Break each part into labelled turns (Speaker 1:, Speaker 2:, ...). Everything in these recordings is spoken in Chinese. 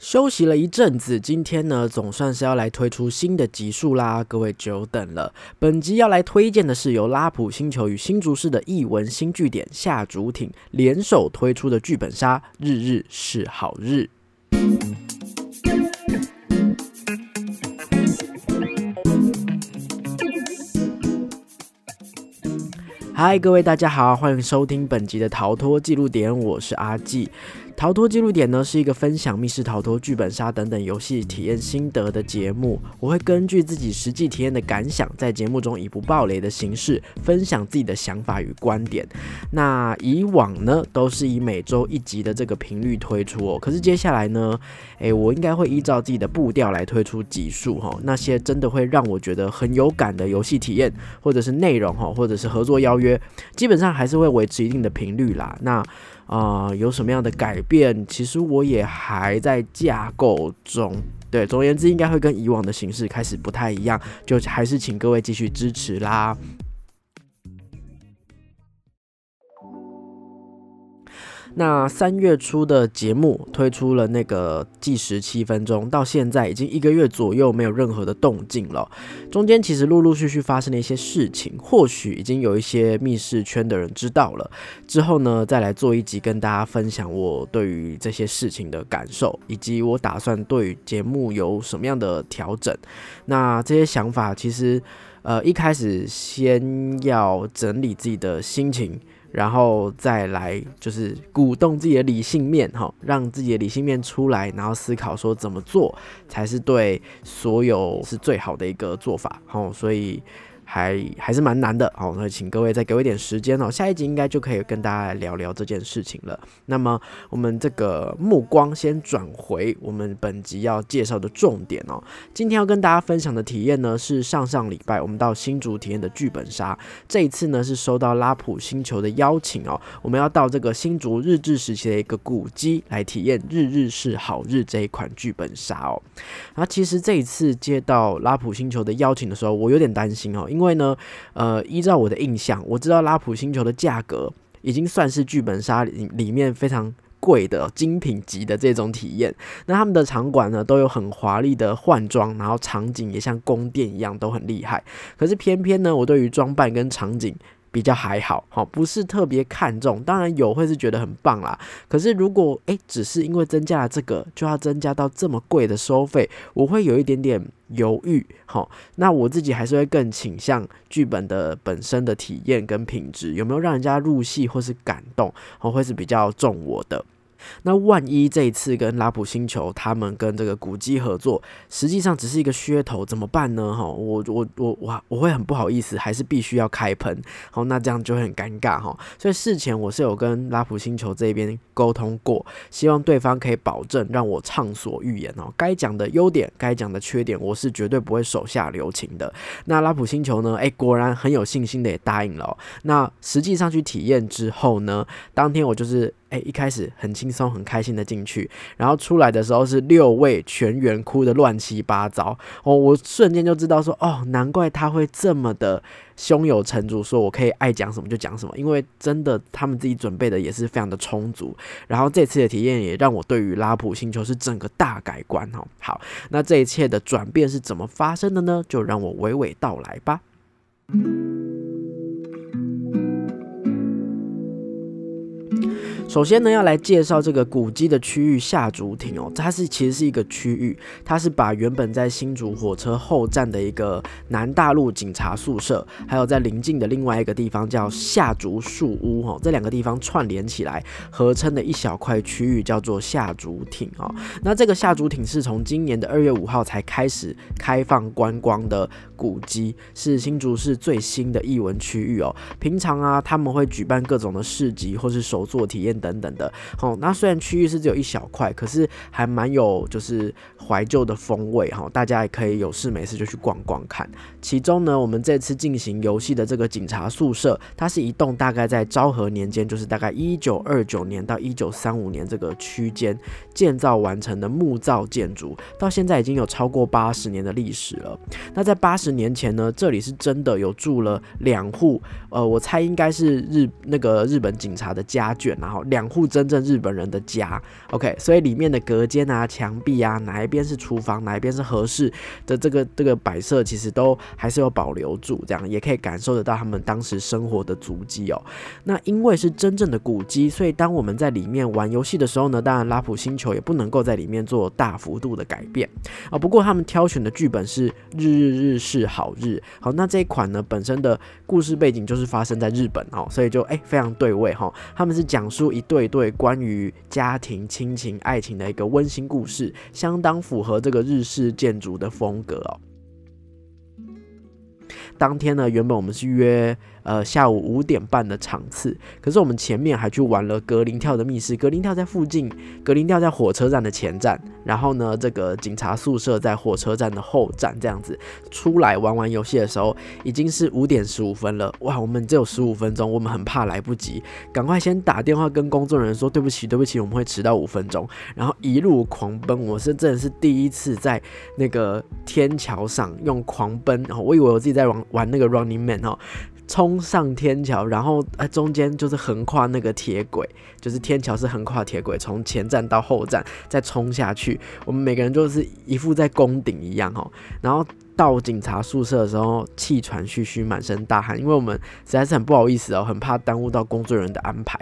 Speaker 1: 休息了一阵子，今天呢总算是要来推出新的集数啦，各位久等了。本集要来推荐的是由拉普星球与新竹市的译文新据点下竹町联手推出的剧本杀《日日是好日》。嗨，各位大家好，欢迎收听本集的逃脱记录点，我是阿纪。逃脱记录点呢是一个分享密室逃脱、剧本杀等等游戏体验心得的节目。我会根据自己实际体验的感想，在节目中以不暴雷的形式分享自己的想法与观点。那以往呢都是以每周一集的这个频率推出哦。可是接下来呢，诶，我应该会依照自己的步调来推出集数哈。那些真的会让我觉得很有感的游戏体验，或者是内容哈，或者是合作邀约，基本上还是会维持一定的频率啦。那啊，有什么样的改变？其实我也还在架构中。对，总而言之，应该会跟以往的形式开始不太一样，就还是请各位继续支持啦。那三月初的节目推出了那个计时七分钟，到现在已经一个月左右没有任何的动静了。中间其实陆陆续续发生了一些事情，或许已经有一些密室圈的人知道了。之后呢，再来做一集跟大家分享我对于这些事情的感受，以及我打算对节目有什么样的调整。那这些想法其实，呃，一开始先要整理自己的心情。然后再来就是鼓动自己的理性面，哈，让自己的理性面出来，然后思考说怎么做才是对所有是最好的一个做法，哈，所以。还还是蛮难的哦，那请各位再给我一点时间哦，下一集应该就可以跟大家来聊聊这件事情了。那么我们这个目光先转回我们本集要介绍的重点哦。今天要跟大家分享的体验呢，是上上礼拜我们到新竹体验的剧本杀。这一次呢，是收到拉普星球的邀请哦，我们要到这个新竹日治时期的一个古迹来体验《日日是好日》这一款剧本杀哦。然后其实这一次接到拉普星球的邀请的时候，我有点担心哦，因因为呢，呃，依照我的印象，我知道拉普星球的价格已经算是剧本杀里里面非常贵的精品级的这种体验。那他们的场馆呢，都有很华丽的换装，然后场景也像宫殿一样，都很厉害。可是偏偏呢，我对于装扮跟场景。比较还好，好不是特别看重，当然有会是觉得很棒啦。可是如果诶只是因为增加了这个，就要增加到这么贵的收费，我会有一点点犹豫。好，那我自己还是会更倾向剧本的本身的体验跟品质，有没有让人家入戏或是感动，我，会是比较重我的。那万一这一次跟拉普星球他们跟这个古迹合作，实际上只是一个噱头，怎么办呢？哈，我我我我我会很不好意思，还是必须要开喷？好，那这样就很尴尬哈。所以事前我是有跟拉普星球这边沟通过，希望对方可以保证让我畅所欲言哦。该讲的优点，该讲的缺点，我是绝对不会手下留情的。那拉普星球呢？哎，果然很有信心的也答应了。那实际上去体验之后呢，当天我就是。哎，一开始很轻松、很开心的进去，然后出来的时候是六位全员哭的乱七八糟哦，我瞬间就知道说，哦，难怪他会这么的胸有成竹，说我可以爱讲什么就讲什么，因为真的他们自己准备的也是非常的充足。然后这次的体验也让我对于拉普星球是整个大改观哦。好，那这一切的转变是怎么发生的呢？就让我娓娓道来吧。首先呢，要来介绍这个古迹的区域下竹亭哦，它是其实是一个区域，它是把原本在新竹火车后站的一个南大路警察宿舍，还有在邻近的另外一个地方叫下竹树屋哈，这两个地方串联起来合称的一小块区域叫做下竹亭哦。那这个下竹亭是从今年的二月五号才开始开放观光的古迹，是新竹市最新的艺文区域哦。平常啊，他们会举办各种的市集或是手作体验。等等的，好，那虽然区域是只有一小块，可是还蛮有就是怀旧的风味哈，大家也可以有事没事就去逛逛看。其中呢，我们这次进行游戏的这个警察宿舍，它是一栋大概在昭和年间，就是大概一九二九年到一九三五年这个区间建造完成的木造建筑，到现在已经有超过八十年的历史了。那在八十年前呢，这里是真的有住了两户，呃，我猜应该是日那个日本警察的家眷，然后。两户真正日本人的家，OK，所以里面的隔间啊、墙壁啊，哪一边是厨房，哪一边是合适的这个这个摆设，其实都还是有保留住，这样也可以感受得到他们当时生活的足迹哦。那因为是真正的古迹，所以当我们在里面玩游戏的时候呢，当然拉普星球也不能够在里面做大幅度的改变啊。不过他们挑选的剧本是日日日是好日，好，那这一款呢本身的故事背景就是发生在日本哦，所以就哎非常对味哈。他们是讲述一对对关于家庭、亲情、爱情的一个温馨故事，相当符合这个日式建筑的风格哦。当天呢，原本我们是约。呃，下午五点半的场次，可是我们前面还去玩了格林跳的密室。格林跳在附近，格林跳在火车站的前站，然后呢，这个警察宿舍在火车站的后站，这样子出来玩玩游戏的时候，已经是五点十五分了。哇，我们只有十五分钟，我们很怕来不及，赶快先打电话跟工作人员说对不起，对不起，我们会迟到五分钟，然后一路狂奔。我是真的是第一次在那个天桥上用狂奔，然后我以为我自己在玩玩那个 Running Man 哦。冲上天桥，然后呃中间就是横跨那个铁轨，就是天桥是横跨铁轨，从前站到后站再冲下去。我们每个人就是一副在攻顶一样哦，然后。到警察宿舍的时候，气喘吁吁，满身大汗，因为我们实在是很不好意思哦，很怕耽误到工作人员的安排。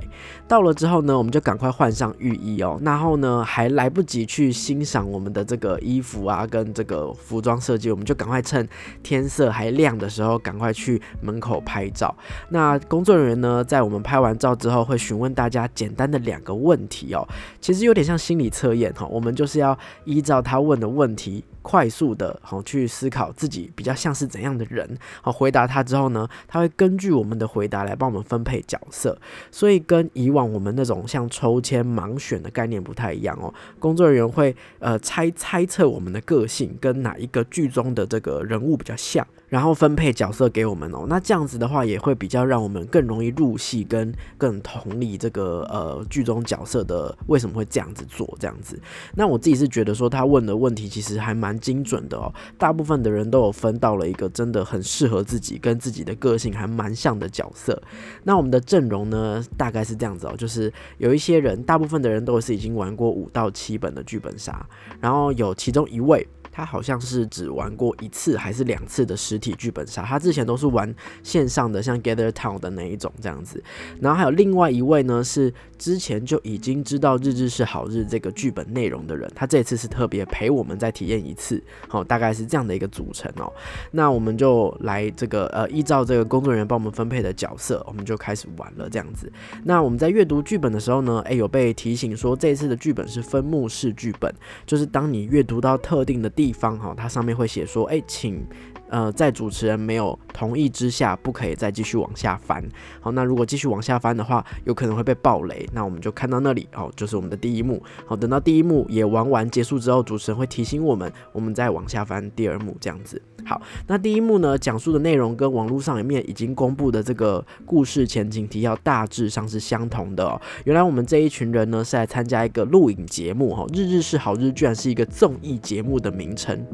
Speaker 1: 到了之后呢，我们就赶快换上浴衣哦，然后呢还来不及去欣赏我们的这个衣服啊，跟这个服装设计，我们就赶快趁天色还亮的时候，赶快去门口拍照。那工作人员呢，在我们拍完照之后，会询问大家简单的两个问题哦，其实有点像心理测验哈，我们就是要依照他问的问题。快速的，好去思考自己比较像是怎样的人，好回答他之后呢，他会根据我们的回答来帮我们分配角色，所以跟以往我们那种像抽签盲选的概念不太一样哦。工作人员会呃猜猜测我们的个性跟哪一个剧中的这个人物比较像。然后分配角色给我们哦，那这样子的话也会比较让我们更容易入戏，跟更同理这个呃剧中角色的为什么会这样子做这样子。那我自己是觉得说他问的问题其实还蛮精准的哦，大部分的人都有分到了一个真的很适合自己跟自己的个性还蛮像的角色。那我们的阵容呢大概是这样子哦，就是有一些人，大部分的人都是已经玩过五到七本的剧本杀，然后有其中一位。他好像是只玩过一次还是两次的实体剧本杀，他之前都是玩线上的，像 Gather Town 的那一种这样子。然后还有另外一位呢，是之前就已经知道《日日是好日》这个剧本内容的人，他这次是特别陪我们再体验一次，好，大概是这样的一个组成哦。那我们就来这个呃，依照这个工作人员帮我们分配的角色，我们就开始玩了这样子。那我们在阅读剧本的时候呢，诶，有被提醒说这次的剧本是分幕式剧本，就是当你阅读到特定的地。方哈，它上面会写说，哎，请呃，在主持人没有同意之下，不可以再继续往下翻。好，那如果继续往下翻的话，有可能会被暴雷。那我们就看到那里哦，就是我们的第一幕。好，等到第一幕也玩完结束之后，主持人会提醒我们，我们再往下翻第二幕这样子。好，那第一幕呢，讲述的内容跟网络上面已经公布的这个故事前景提要大致上是相同的哦。原来我们这一群人呢是来参加一个录影节目哈，日日是好日，居然是一个综艺节目的名称。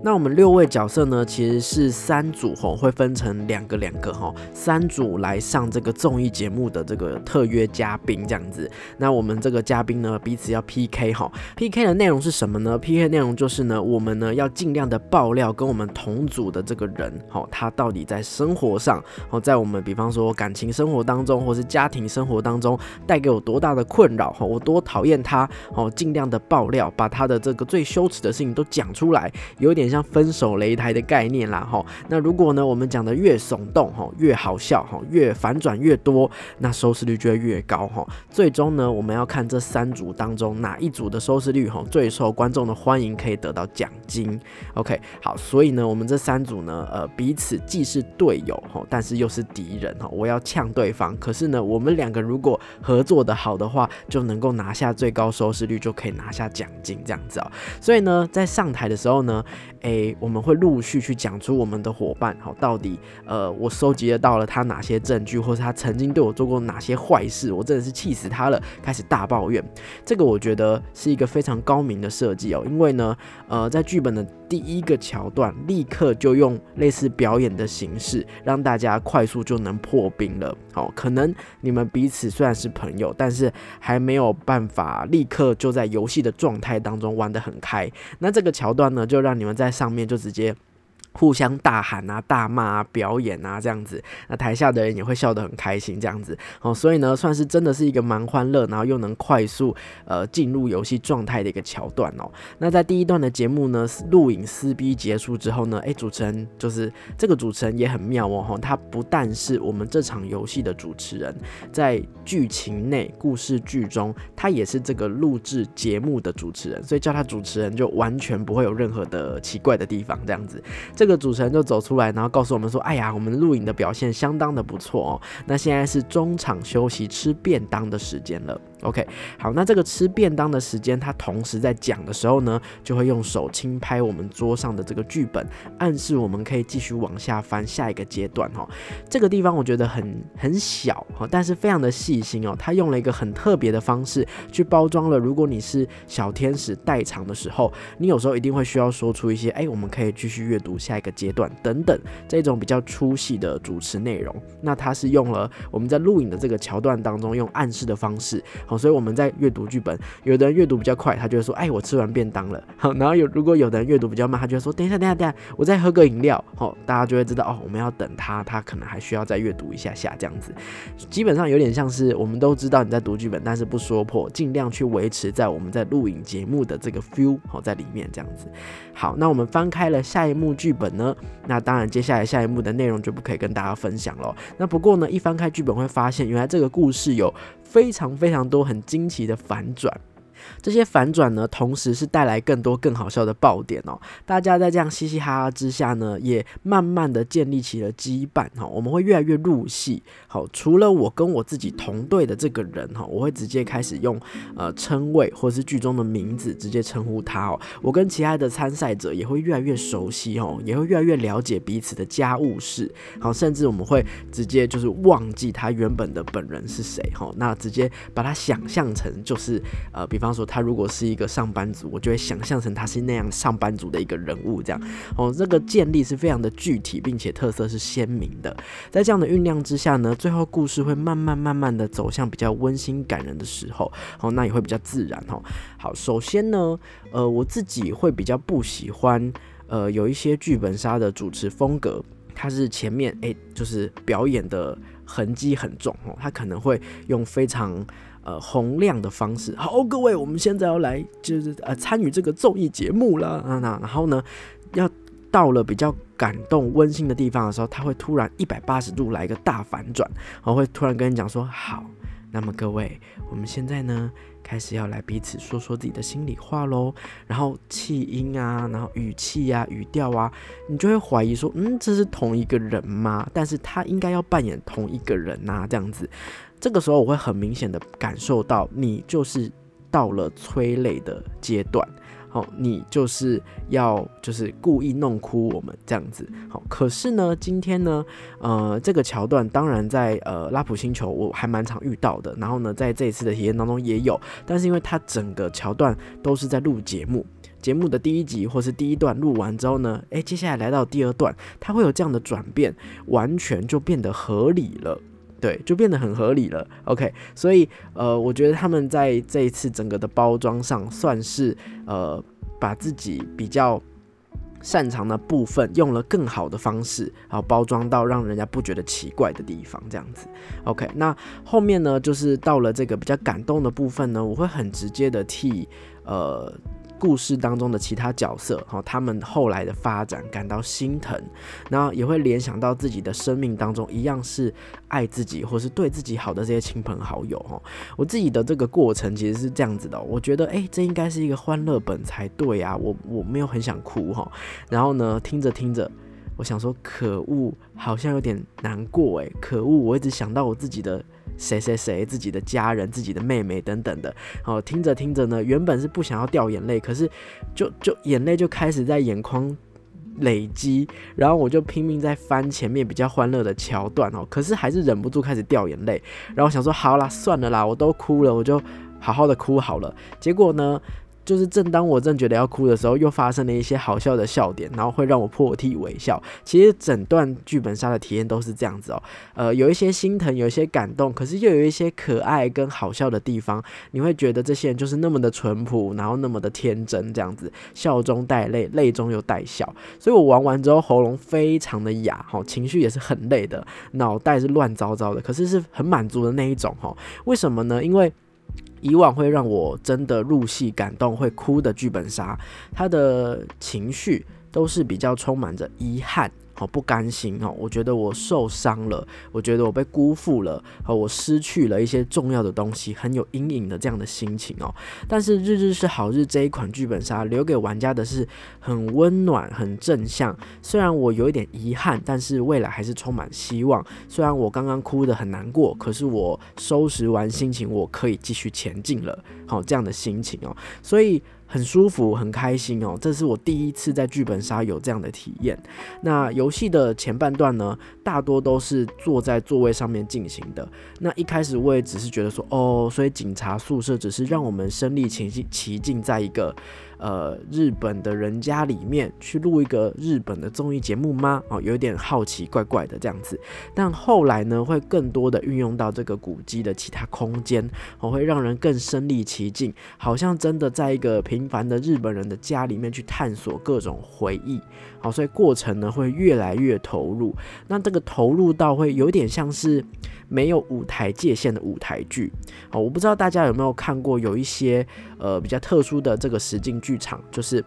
Speaker 1: 那我们六位角色呢，其实是三组吼，会分成两个两个吼，三组来上这个综艺节目的这个特约嘉宾这样子。那我们这个嘉宾呢，彼此要 PK 哈，PK 的内容是什么呢？PK 内容就是呢，我们呢要尽量的爆料跟我们同组的这个人，吼，他到底在生活上，哦，在我们比方说感情生活当中，或是家庭生活当中，带给我多大的困扰，吼，我多讨厌他，哦，尽量的爆料，把他的这个最羞耻的事情都讲出来，有点。像分手擂台的概念啦，哈，那如果呢，我们讲的越耸动，哈，越好笑，哈，越反转越多，那收视率就会越高，哈。最终呢，我们要看这三组当中哪一组的收视率，哈，最受观众的欢迎，可以得到奖金。OK，好，所以呢，我们这三组呢，呃，彼此既是队友，哈，但是又是敌人，哈。我要呛对方，可是呢，我们两个如果合作的好的话，就能够拿下最高收视率，就可以拿下奖金，这样子哦。所以呢，在上台的时候呢。诶，我们会陆续去讲出我们的伙伴，好，到底呃，我收集得到了他哪些证据，或是他曾经对我做过哪些坏事，我真的是气死他了，开始大抱怨。这个我觉得是一个非常高明的设计哦，因为呢，呃，在剧本的第一个桥段，立刻就用类似表演的形式，让大家快速就能破冰了。好，可能你们彼此虽然是朋友，但是还没有办法立刻就在游戏的状态当中玩得很开。那这个桥段呢，就让你们在上面就直接。互相大喊啊、大骂啊、表演啊，这样子，那台下的人也会笑得很开心，这样子哦，所以呢，算是真的是一个蛮欢乐，然后又能快速呃进入游戏状态的一个桥段哦。那在第一段的节目呢，录影撕逼结束之后呢，诶，主持人就是这个主持人也很妙哦，他不但是我们这场游戏的主持人，在剧情内故事剧中，他也是这个录制节目的主持人，所以叫他主持人就完全不会有任何的奇怪的地方，这样子。这这个主持人就走出来，然后告诉我们说：“哎呀，我们录影的表现相当的不错哦。那现在是中场休息吃便当的时间了。” OK，好，那这个吃便当的时间，他同时在讲的时候呢，就会用手轻拍我们桌上的这个剧本，暗示我们可以继续往下翻下一个阶段哈。这个地方我觉得很很小哈，但是非常的细心哦。他用了一个很特别的方式去包装了。如果你是小天使代偿的时候，你有时候一定会需要说出一些，哎，我们可以继续阅读下一个阶段等等这种比较粗细的主持内容。那他是用了我们在录影的这个桥段当中用暗示的方式。好，所以我们在阅读剧本，有的人阅读比较快，他就会说：“哎，我吃完便当了。”好，然后有如果有的人阅读比较慢，他就会说：“等一下，等一下，等一下，我再喝个饮料。”好，大家就会知道哦，我们要等他，他可能还需要再阅读一下下这样子。基本上有点像是我们都知道你在读剧本，但是不说破，尽量去维持在我们在录影节目的这个 feel 好在里面这样子。好，那我们翻开了下一幕剧本呢，那当然接下来下一幕的内容就不可以跟大家分享了。那不过呢，一翻开剧本会发现，原来这个故事有。非常非常多很惊奇的反转。这些反转呢，同时是带来更多更好笑的爆点哦。大家在这样嘻嘻哈哈之下呢，也慢慢的建立起了羁绊哈。我们会越来越入戏。好，除了我跟我自己同队的这个人哈，我会直接开始用呃称谓或是剧中的名字直接称呼他哦。我跟其他的参赛者也会越来越熟悉哦，也会越来越了解彼此的家务事。好，甚至我们会直接就是忘记他原本的本人是谁哈。那直接把他想象成就是呃，比方说。说他如果是一个上班族，我就会想象成他是那样上班族的一个人物，这样哦，这个建立是非常的具体，并且特色是鲜明的。在这样的酝酿之下呢，最后故事会慢慢慢慢的走向比较温馨感人的时候，哦，那也会比较自然哦。好，首先呢，呃，我自己会比较不喜欢，呃，有一些剧本杀的主持风格，它是前面诶，就是表演的痕迹很重哦，他可能会用非常。呃，洪亮的方式。好，各位，我们现在要来就是呃参与这个综艺节目了啊。那然后呢，要到了比较感动温馨的地方的时候，他会突然一百八十度来一个大反转，然后会突然跟你讲说：好，那么各位，我们现在呢开始要来彼此说说自己的心里话喽。然后气音啊，然后语气啊，语调啊，你就会怀疑说：嗯，这是同一个人吗？但是他应该要扮演同一个人呐，这样子。这个时候我会很明显的感受到，你就是到了催泪的阶段，好，你就是要就是故意弄哭我们这样子，好，可是呢，今天呢，呃，这个桥段当然在呃拉普星球我还蛮常遇到的，然后呢，在这一次的体验当中也有，但是因为它整个桥段都是在录节目，节目的第一集或是第一段录完之后呢，诶，接下来来到第二段，它会有这样的转变，完全就变得合理了。对，就变得很合理了。OK，所以呃，我觉得他们在这一次整个的包装上，算是呃把自己比较擅长的部分，用了更好的方式，然后包装到让人家不觉得奇怪的地方，这样子。OK，那后面呢，就是到了这个比较感动的部分呢，我会很直接的替呃。故事当中的其他角色，哈，他们后来的发展感到心疼，然后也会联想到自己的生命当中一样是爱自己或是对自己好的这些亲朋好友，哈，我自己的这个过程其实是这样子的，我觉得，哎，这应该是一个欢乐本才对啊，我我没有很想哭，哈，然后呢，听着听着，我想说，可恶，好像有点难过，哎，可恶，我一直想到我自己的。谁谁谁自己的家人、自己的妹妹等等的，哦，听着听着呢，原本是不想要掉眼泪，可是就就眼泪就开始在眼眶累积，然后我就拼命在翻前面比较欢乐的桥段哦，可是还是忍不住开始掉眼泪，然后想说好啦，算了啦，我都哭了，我就好好的哭好了。结果呢？就是正当我正觉得要哭的时候，又发生了一些好笑的笑点，然后会让我破涕为笑。其实整段剧本杀的体验都是这样子哦，呃，有一些心疼，有一些感动，可是又有一些可爱跟好笑的地方。你会觉得这些人就是那么的淳朴，然后那么的天真，这样子笑中带泪，泪中又带笑。所以我玩完之后喉咙非常的哑，哈，情绪也是很累的，脑袋是乱糟糟的，可是是很满足的那一种，哈。为什么呢？因为以往会让我真的入戏、感动、会哭的剧本杀，他的情绪都是比较充满着遗憾。好不甘心哦！我觉得我受伤了，我觉得我被辜负了，和我失去了一些重要的东西，很有阴影的这样的心情哦。但是日日是好日这一款剧本杀留给玩家的是很温暖、很正向。虽然我有一点遗憾，但是未来还是充满希望。虽然我刚刚哭得很难过，可是我收拾完心情，我可以继续前进了。好，这样的心情哦，所以。很舒服，很开心哦！这是我第一次在剧本杀有这样的体验。那游戏的前半段呢，大多都是坐在座位上面进行的。那一开始我也只是觉得说，哦，所以警察宿舍只是让我们身历其境，其境在一个。呃，日本的人家里面去录一个日本的综艺节目吗？哦，有点好奇，怪怪的这样子。但后来呢，会更多的运用到这个古迹的其他空间，哦，会让人更身临其境，好像真的在一个平凡的日本人的家里面去探索各种回忆。好，所以过程呢会越来越投入。那这个投入到会有点像是。没有舞台界限的舞台剧，哦，我不知道大家有没有看过，有一些呃比较特殊的这个实景剧场，就是。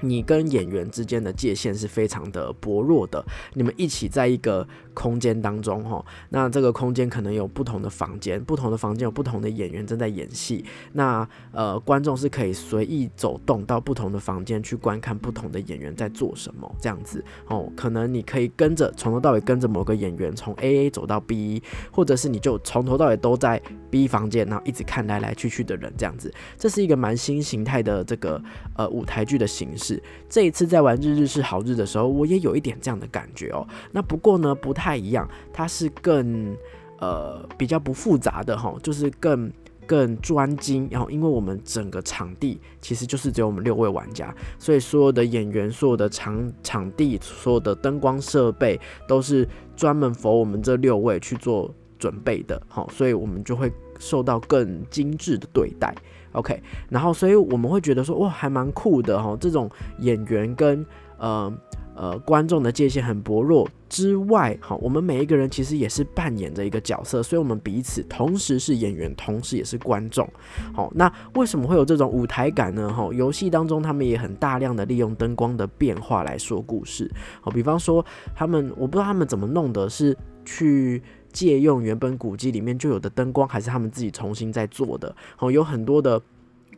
Speaker 1: 你跟演员之间的界限是非常的薄弱的，你们一起在一个空间当中，哈，那这个空间可能有不同的房间，不同的房间有不同的演员正在演戏，那呃，观众是可以随意走动到不同的房间去观看不同的演员在做什么，这样子，哦，可能你可以跟着从头到尾跟着某个演员从 A A 走到 B，或者是你就从头到尾都在 B 房间，然后一直看来来去去的人，这样子，这是一个蛮新形态的这个呃舞台剧的形式。这一次在玩日日是好日的时候，我也有一点这样的感觉哦。那不过呢，不太一样，它是更呃比较不复杂的哈，就是更更专精。然后，因为我们整个场地其实就是只有我们六位玩家，所以所有的演员、所有的场场地、所有的灯光设备都是专门 for 我们这六位去做准备的。好，所以我们就会受到更精致的对待。OK，然后所以我们会觉得说，哇，还蛮酷的哈。这种演员跟呃呃观众的界限很薄弱之外，哈，我们每一个人其实也是扮演着一个角色，所以我们彼此同时是演员，同时也是观众。好，那为什么会有这种舞台感呢？哈，游戏当中他们也很大量的利用灯光的变化来说故事。好，比方说他们，我不知道他们怎么弄的，是去。借用原本古迹里面就有的灯光，还是他们自己重新在做的？哦，有很多的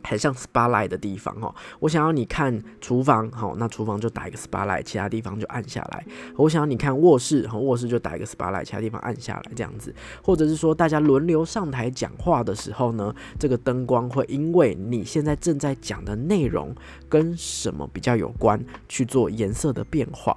Speaker 1: 很像 spotlight 的地方哦。我想要你看厨房，好，那厨房就打一个 spotlight，其他地方就按下来。我想要你看卧室，和卧室就打一个 spotlight，其他地方按下来，这样子。或者是说，大家轮流上台讲话的时候呢，这个灯光会因为你现在正在讲的内容跟什么比较有关，去做颜色的变化。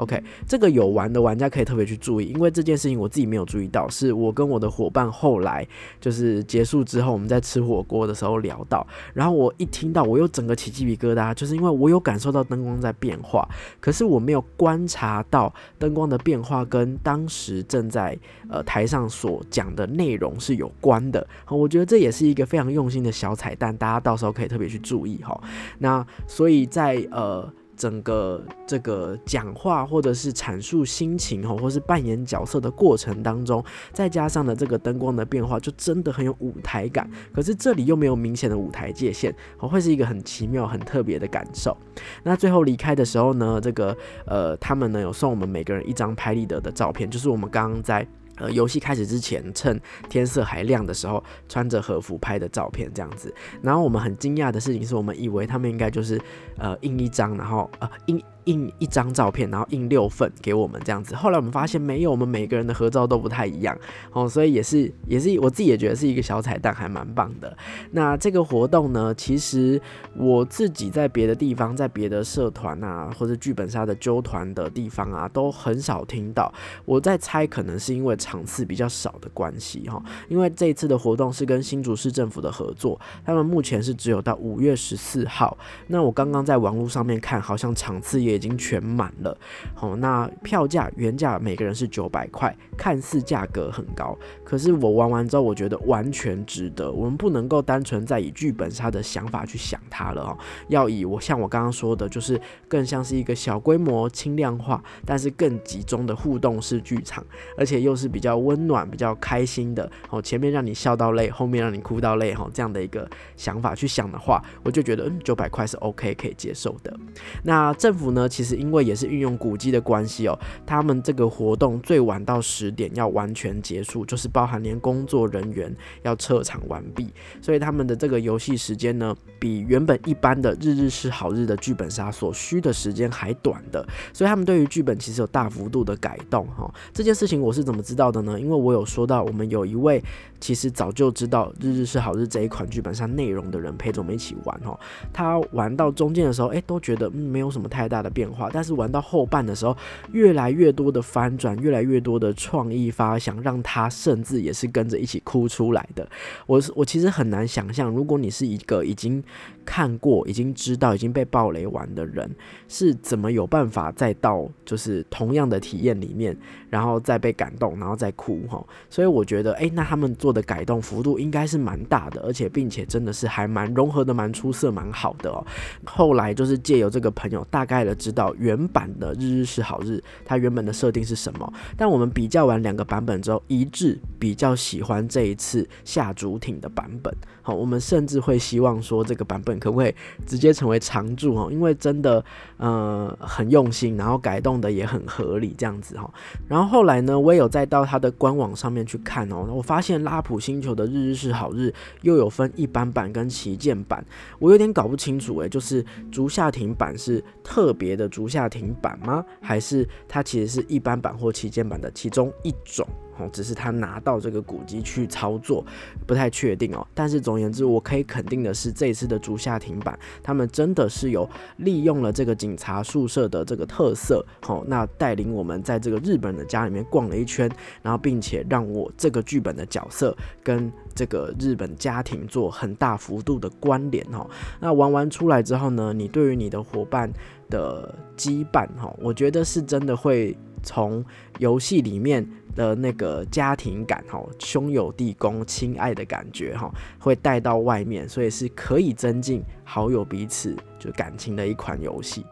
Speaker 1: OK，这个有玩的玩家可以特别去注意，因为这件事情我自己没有注意到，是我跟我的伙伴后来就是结束之后，我们在吃火锅的时候聊到，然后我一听到，我又整个起鸡皮疙瘩，就是因为我有感受到灯光在变化，可是我没有观察到灯光的变化跟当时正在呃台上所讲的内容是有关的，我觉得这也是一个非常用心的小彩蛋，大家到时候可以特别去注意哈。那所以在呃。整个这个讲话或者是阐述心情哦，或是扮演角色的过程当中，再加上了这个灯光的变化，就真的很有舞台感。可是这里又没有明显的舞台界限，会是一个很奇妙、很特别的感受。那最后离开的时候呢，这个呃，他们呢有送我们每个人一张拍立得的照片，就是我们刚刚在。呃，游戏开始之前，趁天色还亮的时候，穿着和服拍的照片这样子。然后我们很惊讶的事情是我们以为他们应该就是呃印一张，然后呃印。印一张照片，然后印六份给我们这样子。后来我们发现没有，我们每个人的合照都不太一样哦，所以也是也是我自己也觉得是一个小彩蛋，还蛮棒的。那这个活动呢，其实我自己在别的地方，在别的社团啊，或者剧本杀的纠团的地方啊，都很少听到。我在猜，可能是因为场次比较少的关系哈。因为这一次的活动是跟新竹市政府的合作，他们目前是只有到五月十四号。那我刚刚在网络上面看，好像场次也。已经全满了，好，那票价原价每个人是九百块，看似价格很高，可是我玩完之后，我觉得完全值得。我们不能够单纯在以剧本杀的想法去想它了哦，要以我像我刚刚说的，就是更像是一个小规模、轻量化，但是更集中的互动式剧场，而且又是比比较温暖、比较开心的哦。前面让你笑到累，后面让你哭到累，哈，这样的一个想法去想的话，我就觉得嗯，九百块是 OK 可以接受的。那政府呢？其实因为也是运用古迹的关系哦，他们这个活动最晚到十点要完全结束，就是包含连工作人员要撤场完毕，所以他们的这个游戏时间呢，比原本一般的日日是好日的剧本杀所需的时间还短的，所以他们对于剧本其实有大幅度的改动哈。这件事情我是怎么知道的呢？因为我有说到我们有一位其实早就知道日日是好日这一款剧本上内容的人陪着我们一起玩哦，他玩到中间的时候，哎，都觉得嗯没有什么太大的变。化，但是玩到后半的时候，越来越多的翻转，越来越多的创意发想，让他甚至也是跟着一起哭出来的。我是我其实很难想象，如果你是一个已经看过、已经知道、已经被暴雷玩的人，是怎么有办法再到就是同样的体验里面，然后再被感动，然后然后再哭哈。所以我觉得，哎，那他们做的改动幅度应该是蛮大的，而且并且真的是还蛮融合的，蛮出色，蛮好的哦。后来就是借由这个朋友大概的知。道原版的日日是好日，它原本的设定是什么？但我们比较完两个版本之后，一致比较喜欢这一次下竹挺的版本。我们甚至会希望说这个版本可不可以直接成为常驻？哈，因为真的呃很用心，然后改动的也很合理，这样子哈。然后后来呢，我也有再到它的官网上面去看哦，我发现拉普星球的日日是好日又有分一般版跟旗舰版，我有点搞不清楚诶，就是竹下亭版是特别。的竹下亭版吗？还是它其实是一般版或旗舰版的其中一种？哦，只是他拿到这个古籍去操作，不太确定哦。但是总而言之，我可以肯定的是，这一次的竹下亭版，他们真的是有利用了这个警察宿舍的这个特色，好，那带领我们在这个日本的家里面逛了一圈，然后并且让我这个剧本的角色跟这个日本家庭做很大幅度的关联哈。那玩完出来之后呢，你对于你的伙伴。的羁绊哈，我觉得是真的会从游戏里面的那个家庭感哈，兄友弟恭、亲爱的感觉哈，会带到外面，所以是可以增进好友彼此就感情的一款游戏。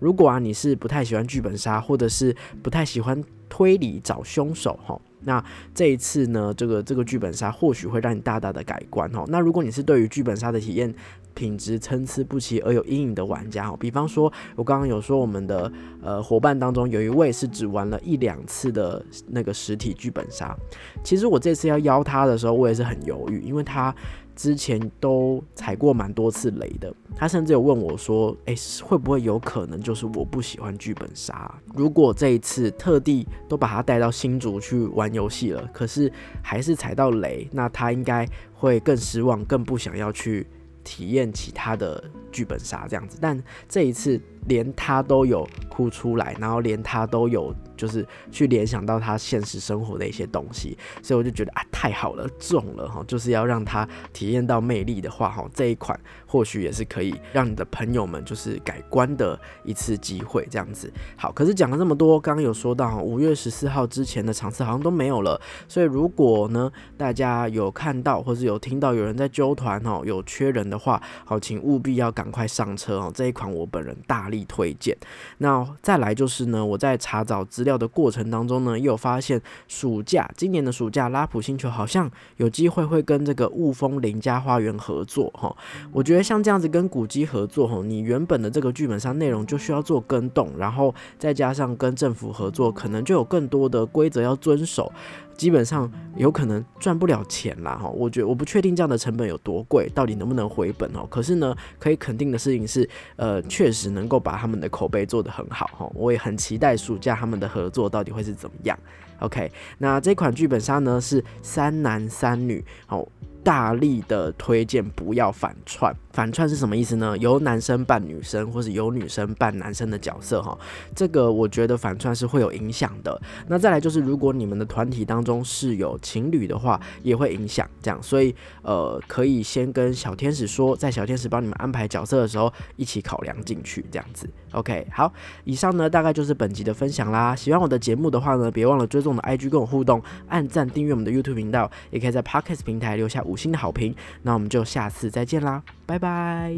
Speaker 1: 如果啊你是不太喜欢剧本杀，或者是不太喜欢推理找凶手哈，那这一次呢，这个这个剧本杀或许会让你大大的改观哈。那如果你是对于剧本杀的体验，品质参差不齐而有阴影的玩家哦，比方说，我刚刚有说我们的呃伙伴当中有一位是只玩了一两次的那个实体剧本杀。其实我这次要邀他的时候，我也是很犹豫，因为他之前都踩过蛮多次雷的。他甚至有问我说：“诶，会不会有可能就是我不喜欢剧本杀？如果这一次特地都把他带到新竹去玩游戏了，可是还是踩到雷，那他应该会更失望，更不想要去。”体验其他的剧本杀这样子，但这一次连他都有哭出来，然后连他都有。就是去联想到他现实生活的一些东西，所以我就觉得啊，太好了，中了哈！就是要让他体验到魅力的话，哈，这一款或许也是可以让你的朋友们就是改观的一次机会，这样子。好，可是讲了这么多，刚刚有说到五月十四号之前的场次好像都没有了，所以如果呢大家有看到或是有听到有人在揪团哦，有缺人的话，好，请务必要赶快上车哦！这一款我本人大力推荐。那再来就是呢，我在查找资料的过程当中呢，又发现暑假今年的暑假，拉普星球好像有机会会跟这个雾峰林家花园合作哈。我觉得像这样子跟古迹合作哈，你原本的这个剧本上内容就需要做更动，然后再加上跟政府合作，可能就有更多的规则要遵守。基本上有可能赚不了钱啦，哈，我觉得我不确定这样的成本有多贵，到底能不能回本哦。可是呢，可以肯定的事情是，呃，确实能够把他们的口碑做得很好，哈。我也很期待暑假他们的合作到底会是怎么样。OK，那这款剧本杀呢是三男三女，好。大力的推荐不要反串，反串是什么意思呢？由男生扮女生，或是由女生扮男生的角色哈，这个我觉得反串是会有影响的。那再来就是，如果你们的团体当中是有情侣的话，也会影响这样，所以呃，可以先跟小天使说，在小天使帮你们安排角色的时候，一起考量进去这样子。OK，好，以上呢大概就是本集的分享啦。喜欢我的节目的话呢，别忘了追踪我的 IG 跟我互动，按赞订阅我们的 YouTube 频道，也可以在 Podcast 平台留下五星的好评。那我们就下次再见啦，拜拜。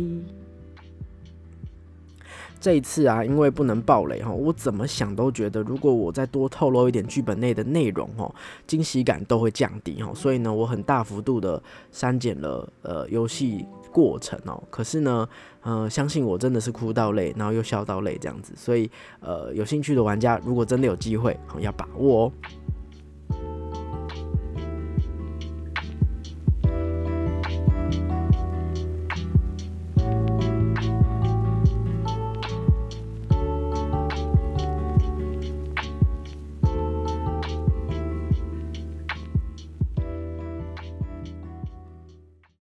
Speaker 1: 这一次啊，因为不能爆雷哈，我怎么想都觉得，如果我再多透露一点剧本内的内容哈，惊喜感都会降低哈。所以呢，我很大幅度的删减了呃游戏过程哦。可是呢，呃，相信我真的是哭到泪，然后又笑到泪这样子。所以呃，有兴趣的玩家如果真的有机会，要把握哦。